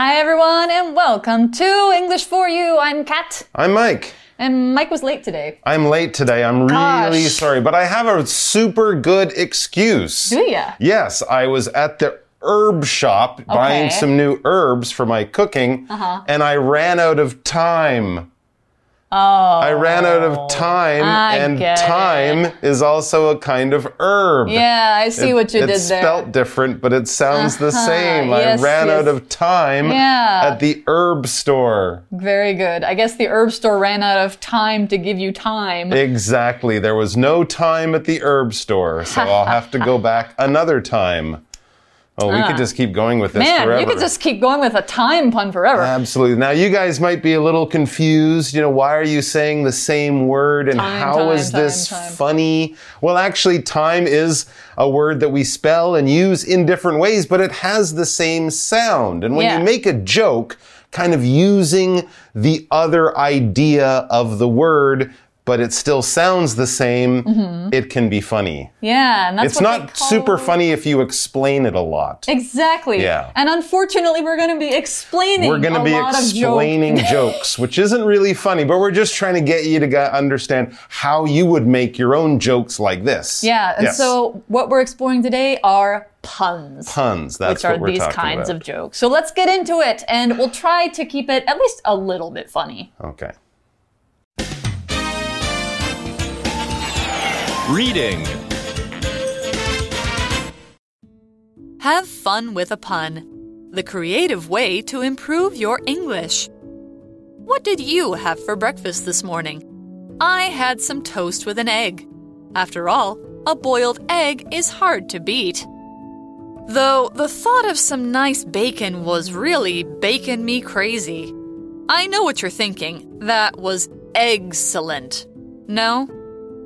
Hi, everyone, and welcome to English for You. I'm Kat, I'm Mike. and Mike was late today. I'm late today. I'm really Gosh. sorry, but I have a super good excuse. Do ya? Yes, I was at the herb shop buying Okay. Uh-huh. some new herbs for my cooking, and I ran out of time. Oh. I ran out of oh. time, I and time is also a kind of herb. Yeah, I see what you did there. it's spelt different, but it sounds the uh-huh. same. Yes, I ran yes. out of time Yeah. at the herb store. Very good. I guess the herb store ran out of time to give you time. Exactly. There was no time at the herb store, so I'll have to go back another time. Oh, we could just keep going with this Ah. Man, forever. you could just keep going with a time pun forever. Absolutely. Now, you guys might be a little confused. You know, why are you saying the same word and Time, how is time, this time, time. funny? Well, actually, time is a word that we spell and use in different ways, but it has the same sound. And when Yeah. you make a joke, kind of using the other idea of the word, but it still sounds the same, mm-hmm. it can be funny. yeah, and that's It's not super funny if you explain it a lot. Exactly. Yeah. And unfortunately, we're going to be explaining. We're going to be lot of jokes. explaining jokes, which isn't really funny, but we're just trying to get you to understand how you would make your own jokes like this. Yeah, and Yes. so what we're exploring today are puns. puns. That's which are these kinds about. of jokes. So let's get into it, and we'll try to keep it at least a little bit funny. Okay. Reading. Have fun with a pun. The creative way to improve your English. What did you have for breakfast this morning? I had some toast with an egg. After all, a boiled egg is hard to beat. Though the thought of some nice bacon was really bacon me crazy. I know what you're thinking. That was excellent. No?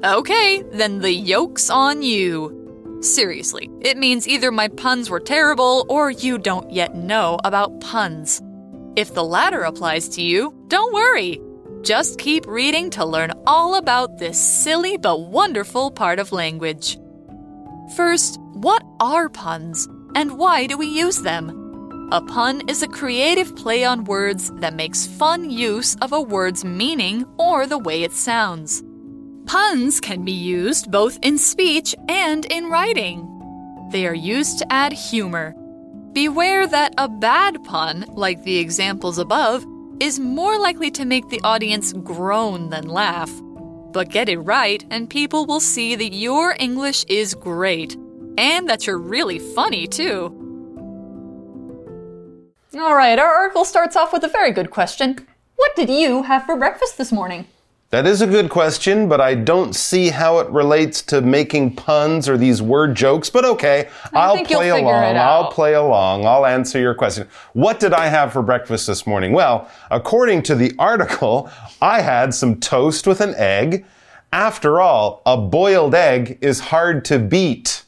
Okay, then the yolk's on you. Seriously, it means either my puns were terrible or you don't yet know about puns. If the latter applies to you, don't worry. Just keep reading to learn all about this silly but wonderful part of language. First, what are puns and why do we use them? A pun is a creative play on words that makes fun use of a word's meaning or the way it sounds. Puns can be used both in speech and in writing. They are used to add humor. Beware that a bad pun, like the examples above, is more likely to make the audience groan than laugh. But get it right, and people will see that your English is great, and that you're really funny too. All right, our article starts off with a very good question. What did you have for breakfast this morning? That is a good question, but I don't see how it relates to making puns or these word jokes. But okay, I'll play along. I'll play along. I'll answer your question. What did I have for breakfast this morning? Well, according to the article, I had some toast with an egg. After all, a boiled egg is hard to beat.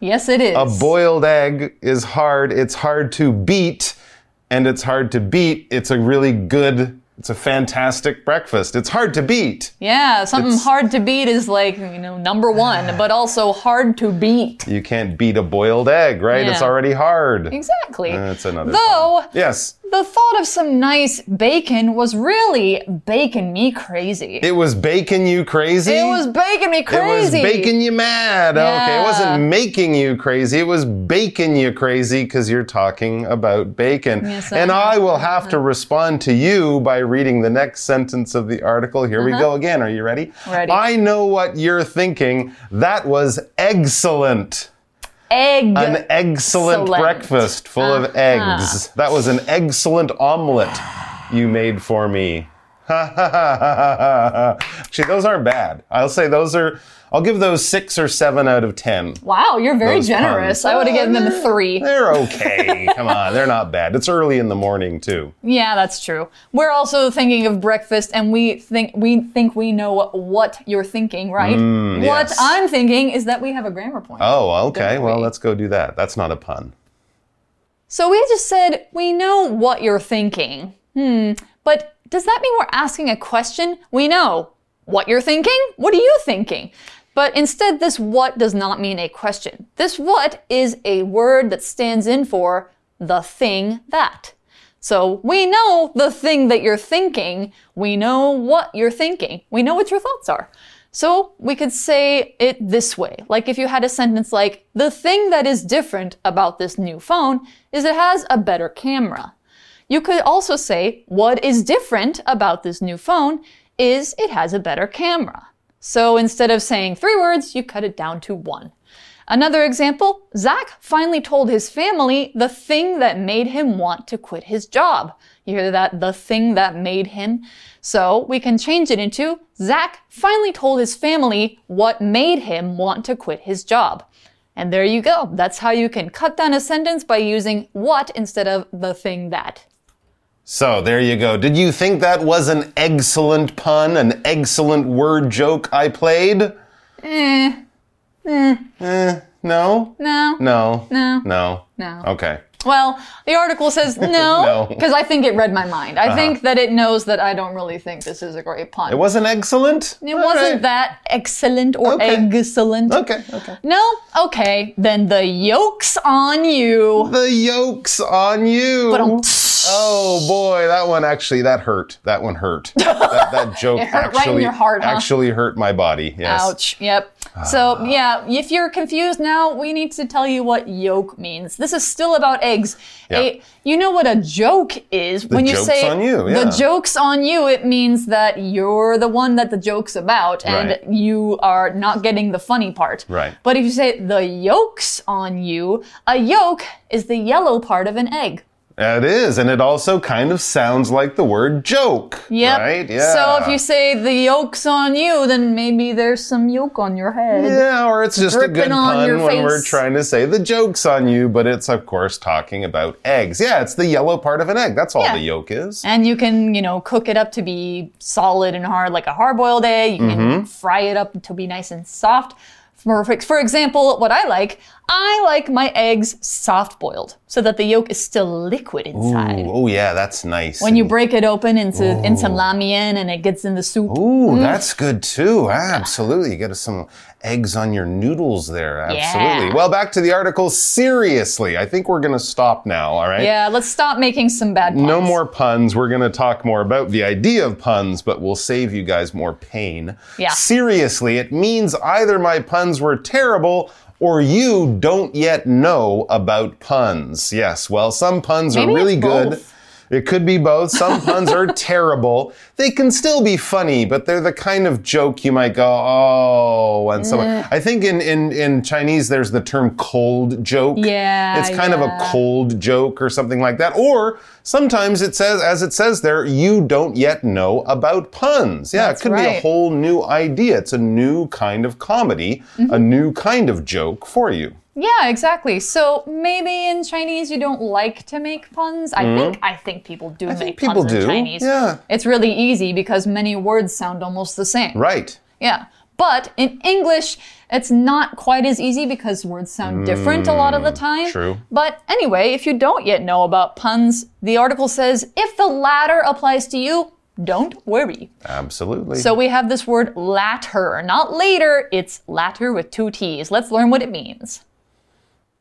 Yes, it is. A boiled egg is hard. It's hard to beat, and it's hard to beat. It's a really good, it's a fantastic breakfast. It's hard to beat. yeah, something It's- hard to beat is like, you know, number one, but also hard to beat. You can't beat a boiled egg, right? It's already hard. Exactly. That's another. Though, Yes, the thought of some nice bacon was really baking me crazy. it was baking you crazy. It was baking me crazy. It was baking you mad. Okay, it wasn't making you crazy. It was baking you crazy because you're talking about bacon. Yes, and know. I will have to respond to you by reading the next sentence of the article. Here we go again. Are you ready? Uh-huh. Ready. I know what you're thinking. That was excellent. Egg. An excellent Excellent. breakfast full of Uh-huh. eggs. That was an excellent omelet you made for me. Actually, those aren't bad. I'll say those are, I'll give those six or seven out of ten. wow, you're very Those generous. puns. I would have given them a three. They're okay. Come on, they're not bad. It's early in the morning, too. Yeah, that's true. We're also thinking of breakfast, and we think we think we know what, what you're thinking, right? what Mm, yes. I'm thinking is that we have a grammar point. Oh, okay. Well, let's go do that. That's not a pun. So we just said we know what you're thinking. Hmm, but does that mean we're asking a question? We know what you're thinking. What are you thinking? But instead, this what does not mean a question. This what is a word that stands in for the thing that. So we know the thing that you're thinking. We know what you're thinking. We know what your thoughts are. So we could say it this way. Like if you had a sentence like, the thing that is different about this new phone is it has a better camera. You could also say, what is different about this new phone is it has a better camera. So instead of saying three words, you cut it down to one. Another example, Zach finally told his family the thing that made him want to quit his job. You hear that? The thing that made him. So we can change it into Zach finally told his family what made him want to quit his job. And there you go. That's how you can cut down a sentence by using what instead of the thing that. So there you go. Did you think that was an excellent pun, an excellent word joke I played? Eh, eh, Eh, no? no, No. no, No. no. Okay. Well, the article says no, No. because I think it read my mind. I uh-huh. think that it knows that I don't really think this is a great pun. It wasn't excellent? It wasn't that excellent or Okay. excellent. Okay, okay. No? Okay, then the yolk's on you. The yolk's on you. Oh boy, that one actually that hurt. That one hurt. that, that joke It hurt right in actually your heart, huh? actually hurt my body. Yes. Ouch. Yep. So, yeah, if you're confused now, we need to tell you what yolk means. This is still about eggs. Yeah. A- you know what a joke is when you joke's say on you, yeah. the joke's on you, it means that you're the one that the joke's about and Right. you are not getting the funny part. Right. But if you say the yolk's on you, a yolk is the yellow part of an egg. It is, and it also kind of sounds like the word joke. Yep. Right? Yeah. So if you say the yolk's on you, then maybe there's some yolk on your head. Yeah, or it's just a good dripping on your pun when we're trying to say the joke's on you, but it's of course talking about eggs. Yeah, it's the yellow part of an egg. That's all Yeah. the yolk is. And you can, you know, cook it up to be solid and hard like a hard boiled egg. You can Mm-hmm. fry it up to be nice and soft. For, for example, what I like, I like my eggs soft boiled so that the yolk is still liquid inside. Ooh, oh yeah, that's nice. When you break it open into into ramen and it gets in the soup. Ooh, mm. that's good too. Absolutely. You get some eggs on your noodles there. Absolutely. Yeah. Well, back to the article. Seriously, I think we're going to stop now, all right? Yeah, let's stop making some bad puns. No more puns. We're going to talk more about the idea of puns, but we'll save you guys more pain. Yeah. Seriously, it means either my puns were terrible or you don't yet know about puns. Yes, well, some puns Maybe are really good. both. It could be both. Some puns are terrible. They can still be funny, but they're the kind of joke you might go, oh, and so I think in, in, in Chinese there's the term cold joke. Yeah, It's kind of a cold joke or something like that. Or sometimes it says, as it says there, you don't yet know about puns. Yeah, That's it could be a whole new idea. It's a new kind of comedy, Mm-hmm. a new kind of joke for you. Yeah, exactly. So maybe in Chinese you don't like to make puns. I think I think people do make Mm-hmm. think people puns in do, Chinese. yeah. It's really easy because many words sound almost the same. Right. Yeah. But in English, it's not quite as easy because words sound different a lot of the time. Mm, true. But anyway, if you don't yet know about puns, the article says if the latter applies to you, don't worry. Absolutely. So we have this word latter, not later, it's latter with two T's. Let's learn what it means.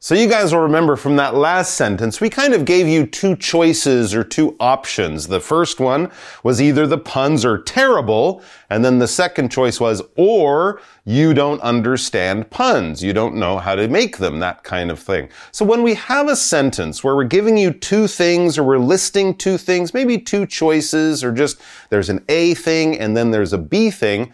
So you guys will remember from that last sentence, we kind of gave you two choices or two options. The first one was either the puns are terrible, and then the second choice was, or you don't understand puns. You don't know how to make them, that kind of thing. So when we have a sentence where we're giving you two things or we're listing two things, maybe two choices, or just there's an A thing and then there's a B thing,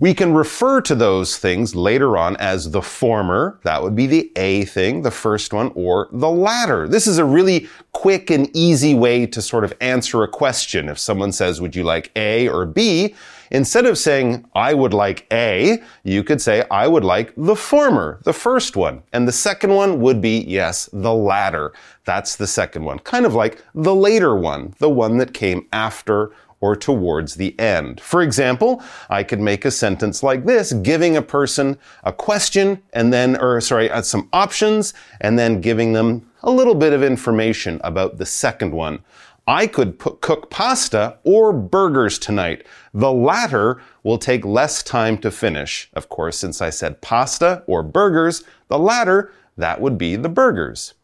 we can refer to those things later on as the former, that would be the A thing, the first one, or the latter. This is a really quick and easy way to sort of answer a question. If someone says, would you like A or B? Instead of saying, I would like A, you could say, I would like the former, the first one. And the second one would be, yes, the latter. That's the second one. Kind of like the later one, the one that came after or towards the end. For example, I could make a sentence like this, giving a person a question and then, or sorry, uh, some options and then giving them a little bit of information about the second one. I could put, cook pasta or burgers tonight. The latter will take less time to finish. Of course, since I said pasta or burgers, the latter, that would be the burgers.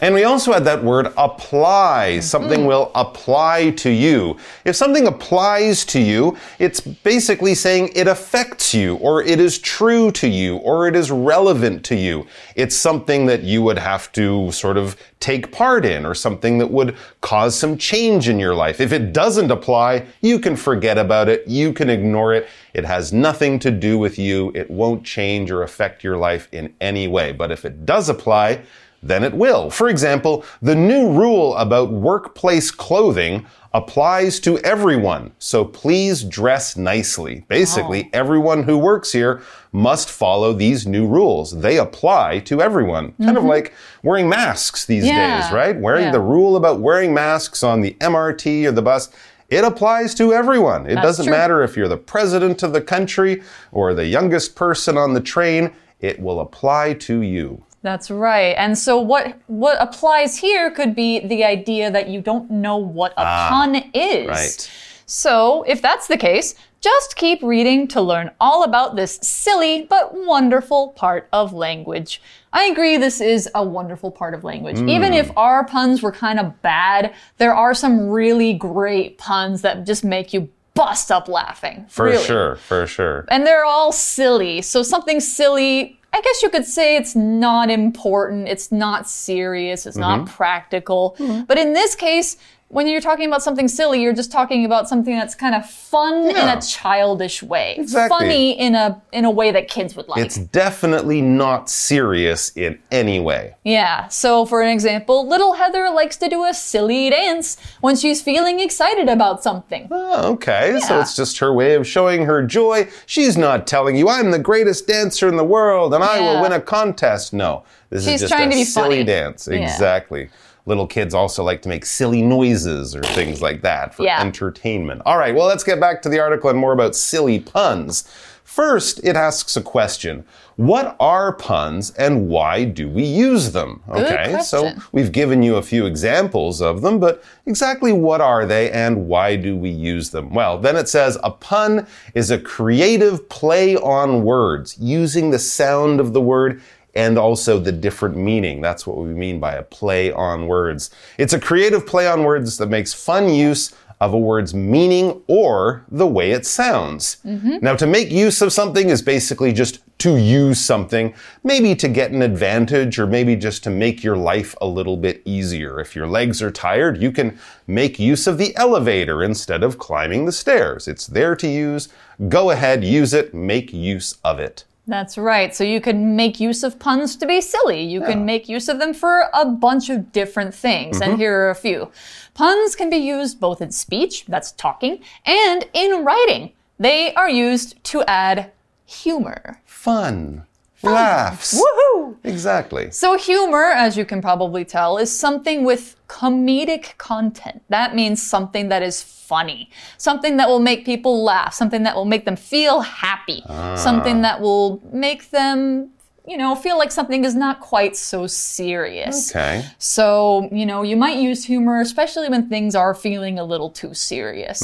And we also had that word apply. Something mm-hmm. will apply to you. If something applies to you, it's basically saying it affects you, or it is true to you, or it is relevant to you. It's something that you would have to sort of take part in, or something that would cause some change in your life. If it doesn't apply, you can forget about it, you can ignore it. It has nothing to do with you. It won't change or affect your life in any way. But if it does apply, then it will. For example, the new rule about workplace clothing applies to everyone. So please dress nicely. Basically, oh. everyone who works here must follow these new rules. They apply to everyone. Kind of mm-hmm. like wearing masks these Yeah. days, right? Wearing Yeah. the rule about wearing masks on the MRT or the bus. It applies to everyone. It That's doesn't true. matter if you're the president of the country or the youngest person on the train. It will apply to you. That's right. And so what what applies here could be the idea that you don't know what a pun is. right. So, if that's the case, just keep reading to learn all about this silly but wonderful part of language. I agree this is a wonderful part of language. Hmm. Even if our puns were kind of bad, there are some really great puns that just make you bust up laughing. For Really. sure, for sure. And they're all silly. So something silly, I guess you could say it's not important, it's not serious, it's not Mm-hmm. practical. But in this case, when you're talking about something silly, you're just talking about something that's kind of fun in a childish way. Exactly. Funny in a in a way that kids would like. It's definitely not serious in any way. Yeah, so for an example, little Heather likes to do a silly dance when she's feeling excited about something. Oh, okay. So it's just her way of showing her joy. She's not telling you, I'm the greatest dancer in the world and I will win a contest. No, this She's is just trying a to be silly funny. dance. Yeah. Exactly. Little kids also like to make silly noises or things like that for Yeah. entertainment. All right, well, let's get back to the article and more about silly puns. First, it asks a question. What are puns and why do we use them? Okay, so we've given you a few examples of them, but exactly what are they and why do we use them? Well, then it says a pun is a creative play on words using the sound of the word and also the different meaning. That's what we mean by a play on words. It's a creative play on words that makes fun use of a word's meaning or the way it sounds. Mm-hmm. Now, to make use of something is basically just to use something, maybe to get an advantage or maybe just to make your life a little bit easier. If your legs are tired, you can make use of the elevator instead of climbing the stairs. It's there to use. Go ahead, use it, make use of it. That's right. So you can make use of puns to be silly. You can make use of them for a bunch of different things. And mm-hmm. here are a few. Puns can be used both in speech, that's talking, and in writing. They are used to add humor. Fun. Laughs. Woohoo! Exactly. So, humor, as you can probably tell, is something with comedic content. That means something that is funny, something that will make people laugh, something that will make them feel happy, ah. something that will make them, you know, feel like something is not quite so serious. Okay. So, you know, you might use humor, especially when things are feeling a little too serious.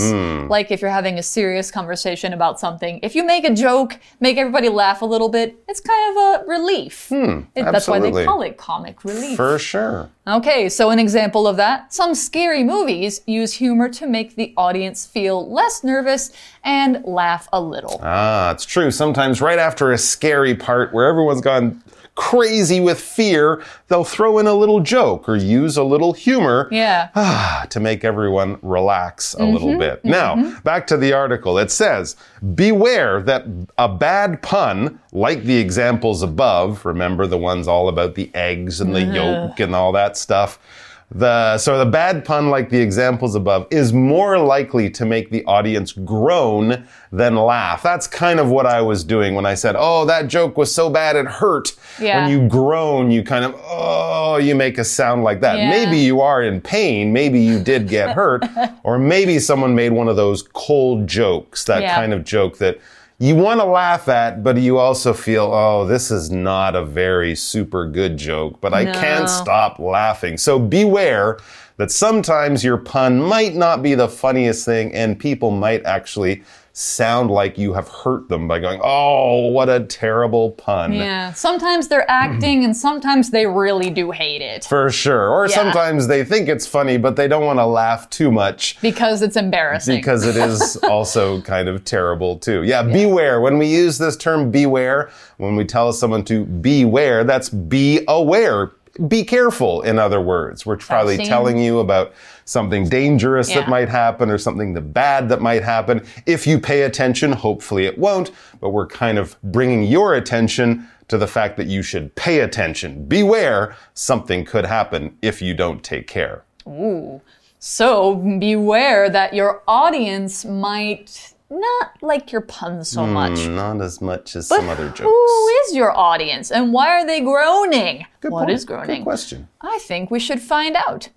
Like if you're having a serious conversation about something, if you make a joke, make everybody laugh a little bit, it's kind of a relief. It- that's why they call it comic relief. For sure. Okay, so an example of that some scary movies use humor to make the audience feel less nervous and laugh a little. Ah, it's true. Sometimes right after a scary part where everyone's gone crazy with fear, they'll throw in a little joke or use a little humor Yeah. ah, to make everyone relax a little bit. Now, back to the article. It says, Beware that a bad pun, like the examples above, remember the ones all about the eggs and the yolk and all that stuff. The, so the bad pun, like the examples above, is more likely to make the audience groan than laugh. That's kind of what I was doing when I said, "Oh, that joke was so bad it hurt." Yeah. When you groan, you kind of, oh, you make a sound like that. Yeah. Maybe you are in pain. Maybe you did get hurt, or maybe someone made one of those cold jokes. That Yeah. kind of joke that you want to laugh at, but you also feel, oh, this is not a very super good joke, but I No. can't stop laughing. So beware that sometimes your pun might not be the funniest thing and people might actually sound like you have hurt them by going, oh, what a terrible pun. Yeah, sometimes they're acting and sometimes they really do hate it For sure. Or Yeah. sometimes they think it's funny, but they don't want to laugh too much because it's embarrassing. because it is also kind of terrible too. Yeah, beware. When we use this term beware, when we tell someone to beware, that's be aware. Be careful, in other words. We're probably seen- telling you about something dangerous that might happen or something the bad that might happen. If you pay attention, hopefully it won't, but we're kind of bringing your attention to the fact that you should pay attention. Beware, something could happen if you don't take care. Ooh. So beware that your audience might not like your puns so hmm, much. Not as much as But some other jokes. who is your audience and why are they groaning? Good What point. is groaning? Good question. I think we should find out.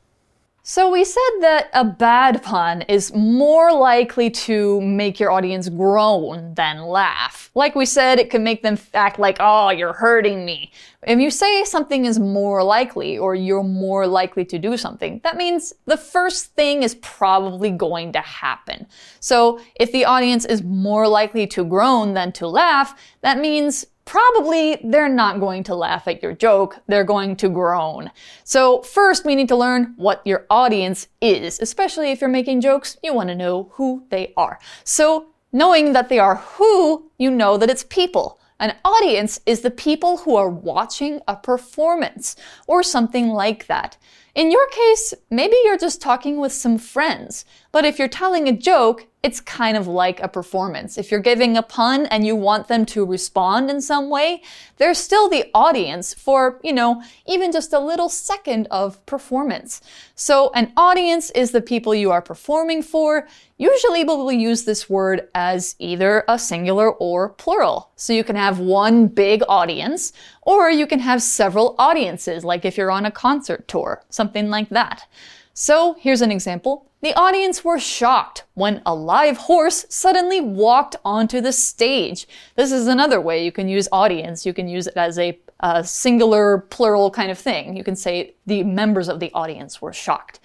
So, we said that a bad pun is more likely to make your audience groan than laugh. Like we said, it can make them act like, oh, you're hurting me. If you say something is more likely or you're more likely to do something, that means the first thing is probably going to happen. So, if the audience is more likely to groan than to laugh, that means probably they're not going to laugh at your joke, they're going to groan. So, first, we need to learn what your audience is, especially if you're making jokes, you want to know who they are. So, knowing that they are who, you know that it's people. An audience is the people who are watching a performance or something like that. In your case, maybe you're just talking with some friends. But if you're telling a joke, it's kind of like a performance. If you're giving a pun and you want them to respond in some way, they're still the audience for, you know, even just a little second of performance. So an audience is the people you are performing for. Usually we will use this word as either a singular or plural. So you can have one big audience, or you can have several audiences, like if you're on a concert tour, something like that. So here's an example. The audience were shocked when a live horse suddenly walked onto the stage. This is another way you can use audience. You can use it as a, a singular, plural kind of thing. You can say the members of the audience were shocked.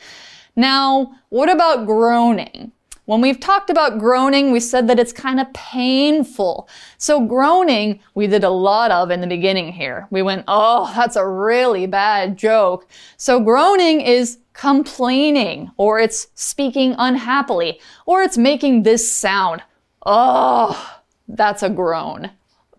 Now, what about groaning? When we've talked about groaning, we said that it's kind of painful. So groaning, we did a lot of in the beginning here. We went, oh, that's a really bad joke. So groaning is complaining, or it's speaking unhappily, or it's making this sound. Oh, that's a groan.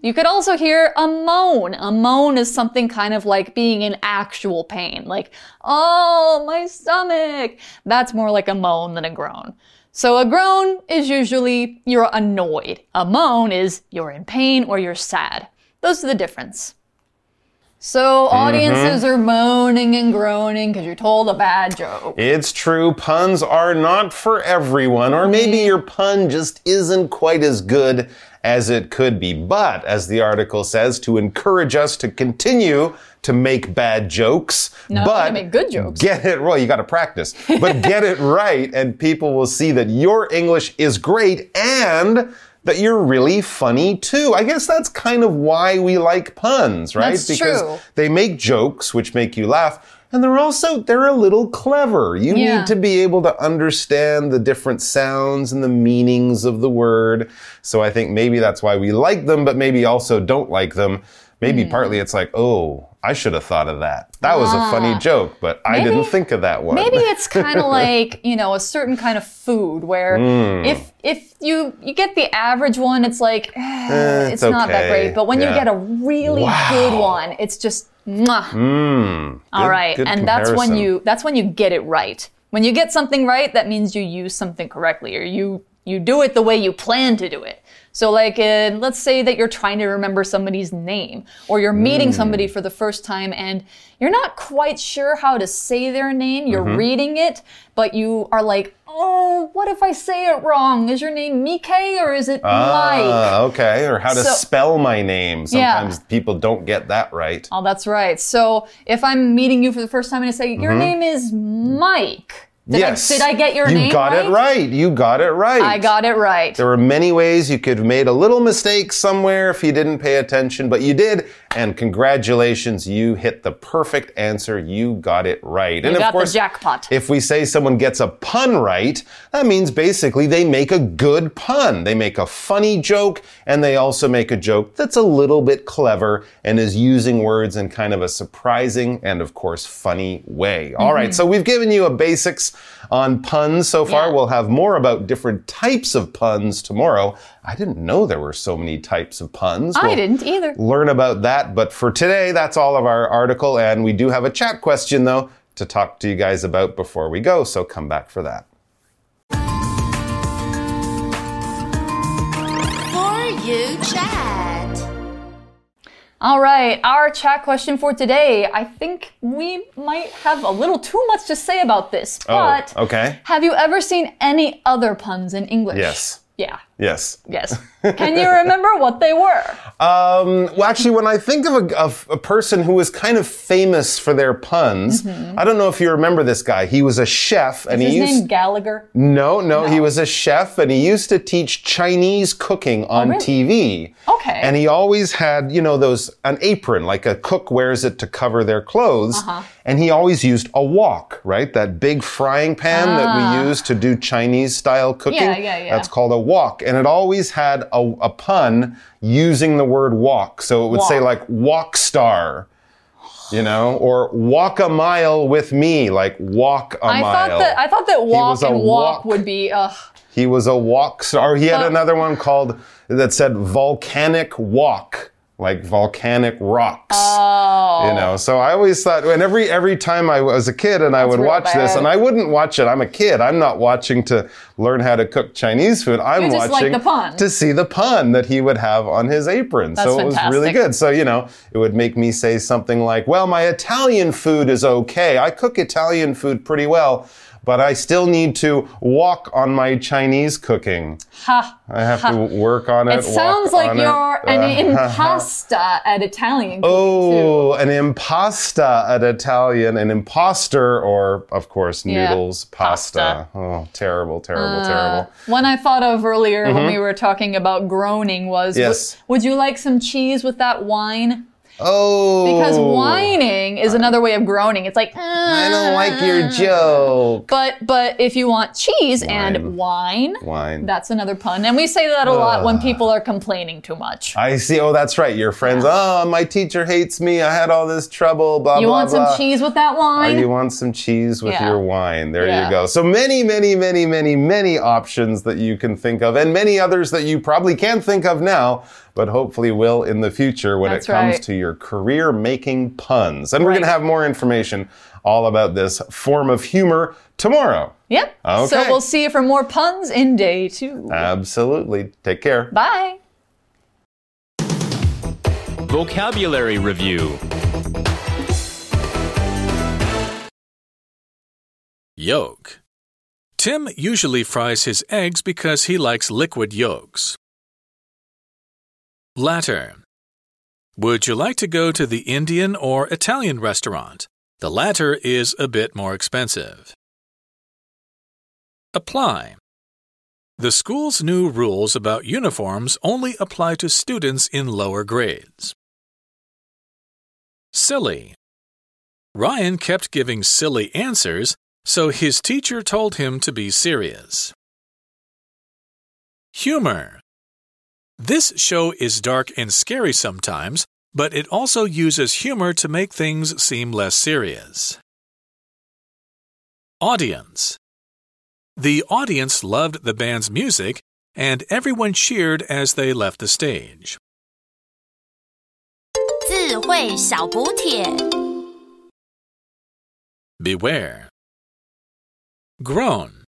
You could also hear a moan. A moan is something kind of like being in actual pain, like, oh, my stomach. That's more like a moan than a groan. So a groan is usually you're annoyed. A moan is you're in pain or you're sad. Those are the difference. So audiences mm-hmm. are moaning and groaning because you're told a bad joke. It's true, puns are not for everyone, or maybe mm-hmm. your pun just isn't quite as good as it could be. But, as the article says, to encourage us to continue to make bad jokes, No, but make good jokes. Get it well, you got to practice, but get it right, and people will see that your English is great and that you're really funny too. I guess that's kind of why we like puns, right? That's because true. they make jokes which make you laugh. And they're also they're a little clever. You Yeah. need to be able to understand the different sounds and the meanings of the word. So I think maybe that's why we like them, but maybe also don't like them. Maybe Hmm. partly it's like, oh, I should have thought of that. That was a funny joke, but I didn't Ah. Think of that one. Maybe it's kind of like you know a certain kind of food where Hmm. if if you you get the average one, it's like eh, Eh, it's it's not that great. But when you get a really good one, it's just mwah. Mm, All good- right, good and that's when you that's when you get it right. When you get something right, that means you use something correctly, or you you do it the way you plan to do it. So, like, uh, let's say that you're trying to remember somebody's name, or you're meeting Hmm. somebody for the first time, and you're not quite sure how to say their name. You're Mm-hmm. reading it, but you are like, "Oh, what if I say it wrong? Is your name Mike or is it Mike?" Ah, okay. Or how to So- spell my name. Yeah. Sometimes people don't get that right. Oh, that's right. So if I'm meeting you for the first time and I say, Your Mm-hmm. name is Mike, Did yes. I, did I get your you name got it right. You got it right. I got it right. There were many ways you could have made a little mistake somewhere if you didn't pay attention, but you did. And congratulations, you hit the perfect answer. You got it right. and got of the course, jackpot. If we say someone gets a pun right, that means basically they make a good pun. They make a funny joke, and they also make a joke that's a little bit clever and is using words in kind of a surprising and, of course, funny way. All right, mm-hmm. so we've given you a basics on puns so far. Yeah. We'll have more about different types of puns tomorrow. I didn't know there were so many types of puns. I We'll didn't either. Learn about that. But for today, that's all of our article. And we do have a chat question, though, to talk to you guys about before we go. So come back for that. For you chat. All right, our chat question for today. I think we might have a little too much to say about this, oh, but oh, okay. have you ever seen any other puns in English? Yes. Yeah. Yes. Yes. Can you remember what they were? Um, well, actually, when I think of a, of a person who was kind of famous for their puns, I don't know if you remember this guy. He was a chef, and Is he his used name Gallagher? no, no, he was a chef, and he used to teach Chinese cooking on really? TV. Okay. And he always had, you know, those an apron, like a cook wears it to cover their clothes. Uh-huh. And he always used a wok, right? That big frying pan that we use to do Chinese style cooking. Ah. Yeah, yeah, yeah. That's called a wok. And it always had a, a pun using the word walk. So it would say like walk star. You know, or walk a mile with me, like walk a I mile. thought that I thought that walk and walk, walk. would be uh He was a walk star. He had But- another one called that said volcanic walk, like volcanic rocks. oh You know, so I always thought, and every every time I was a kid and I would watch this, and I wouldn't watch it. I'm a kid. I'm not watching to learn how to cook Chinese food. I'm like watching pun. to see the pun that he would have on his apron. so That's it was really good. So you know, it would make me say something like, "Well, my Italian food is okay. I cook Italian food pretty well." But I still need to walk on my Chinese cooking. ha. I have to work on it. It sounds like you're an Uh, impasta at Italian cooking Oh, an impasta at Italian, an imposter, or of course Yeah, noodles, pasta. pasta. Oh, terrible, terrible, too. terrible. One I thought of earlier when we were talking about groaning was Mm-hmm. Yes. would, would you like some cheese with that wine? Oh, Because whining is another way of groaning. It's like I don't uh. like your joke. But but if you want cheese and wine, Wine. that's another pun. And we say that a lot when people are complaining too much. I see. Oh, that's right. Your friends. Oh, my teacher hates me. I had all this trouble. Blah You blah want blah. some cheese with that Or wine? you want some cheese with Yeah. your wine. There Yeah. you go. So many, many, many, many, many options that you can think of, and many others that you probably can't think of now, but hopefully will in the future when That's it comes right. to your career making puns. And we're going to have more information all about this form of humor tomorrow. Yep. So we'll see you for more puns in day two. Absolutely. Take care. Bye. Vocabulary Review Yolk. Tim usually fries his eggs because he likes liquid yolks. Latter. Would you like to go to the Indian or Italian restaurant? The latter is a bit more expensive. Apply. The school's new rules about uniforms only apply to students in lower grades. Silly. Ryan kept giving silly answers, so his teacher told him to be serious. Humor. This show is dark and scary sometimes, but it also uses humor to make things seem less serious. Audience. The audience loved the band's music, and everyone cheered as they left the stage. 智慧小补帖。 Beware. Groan.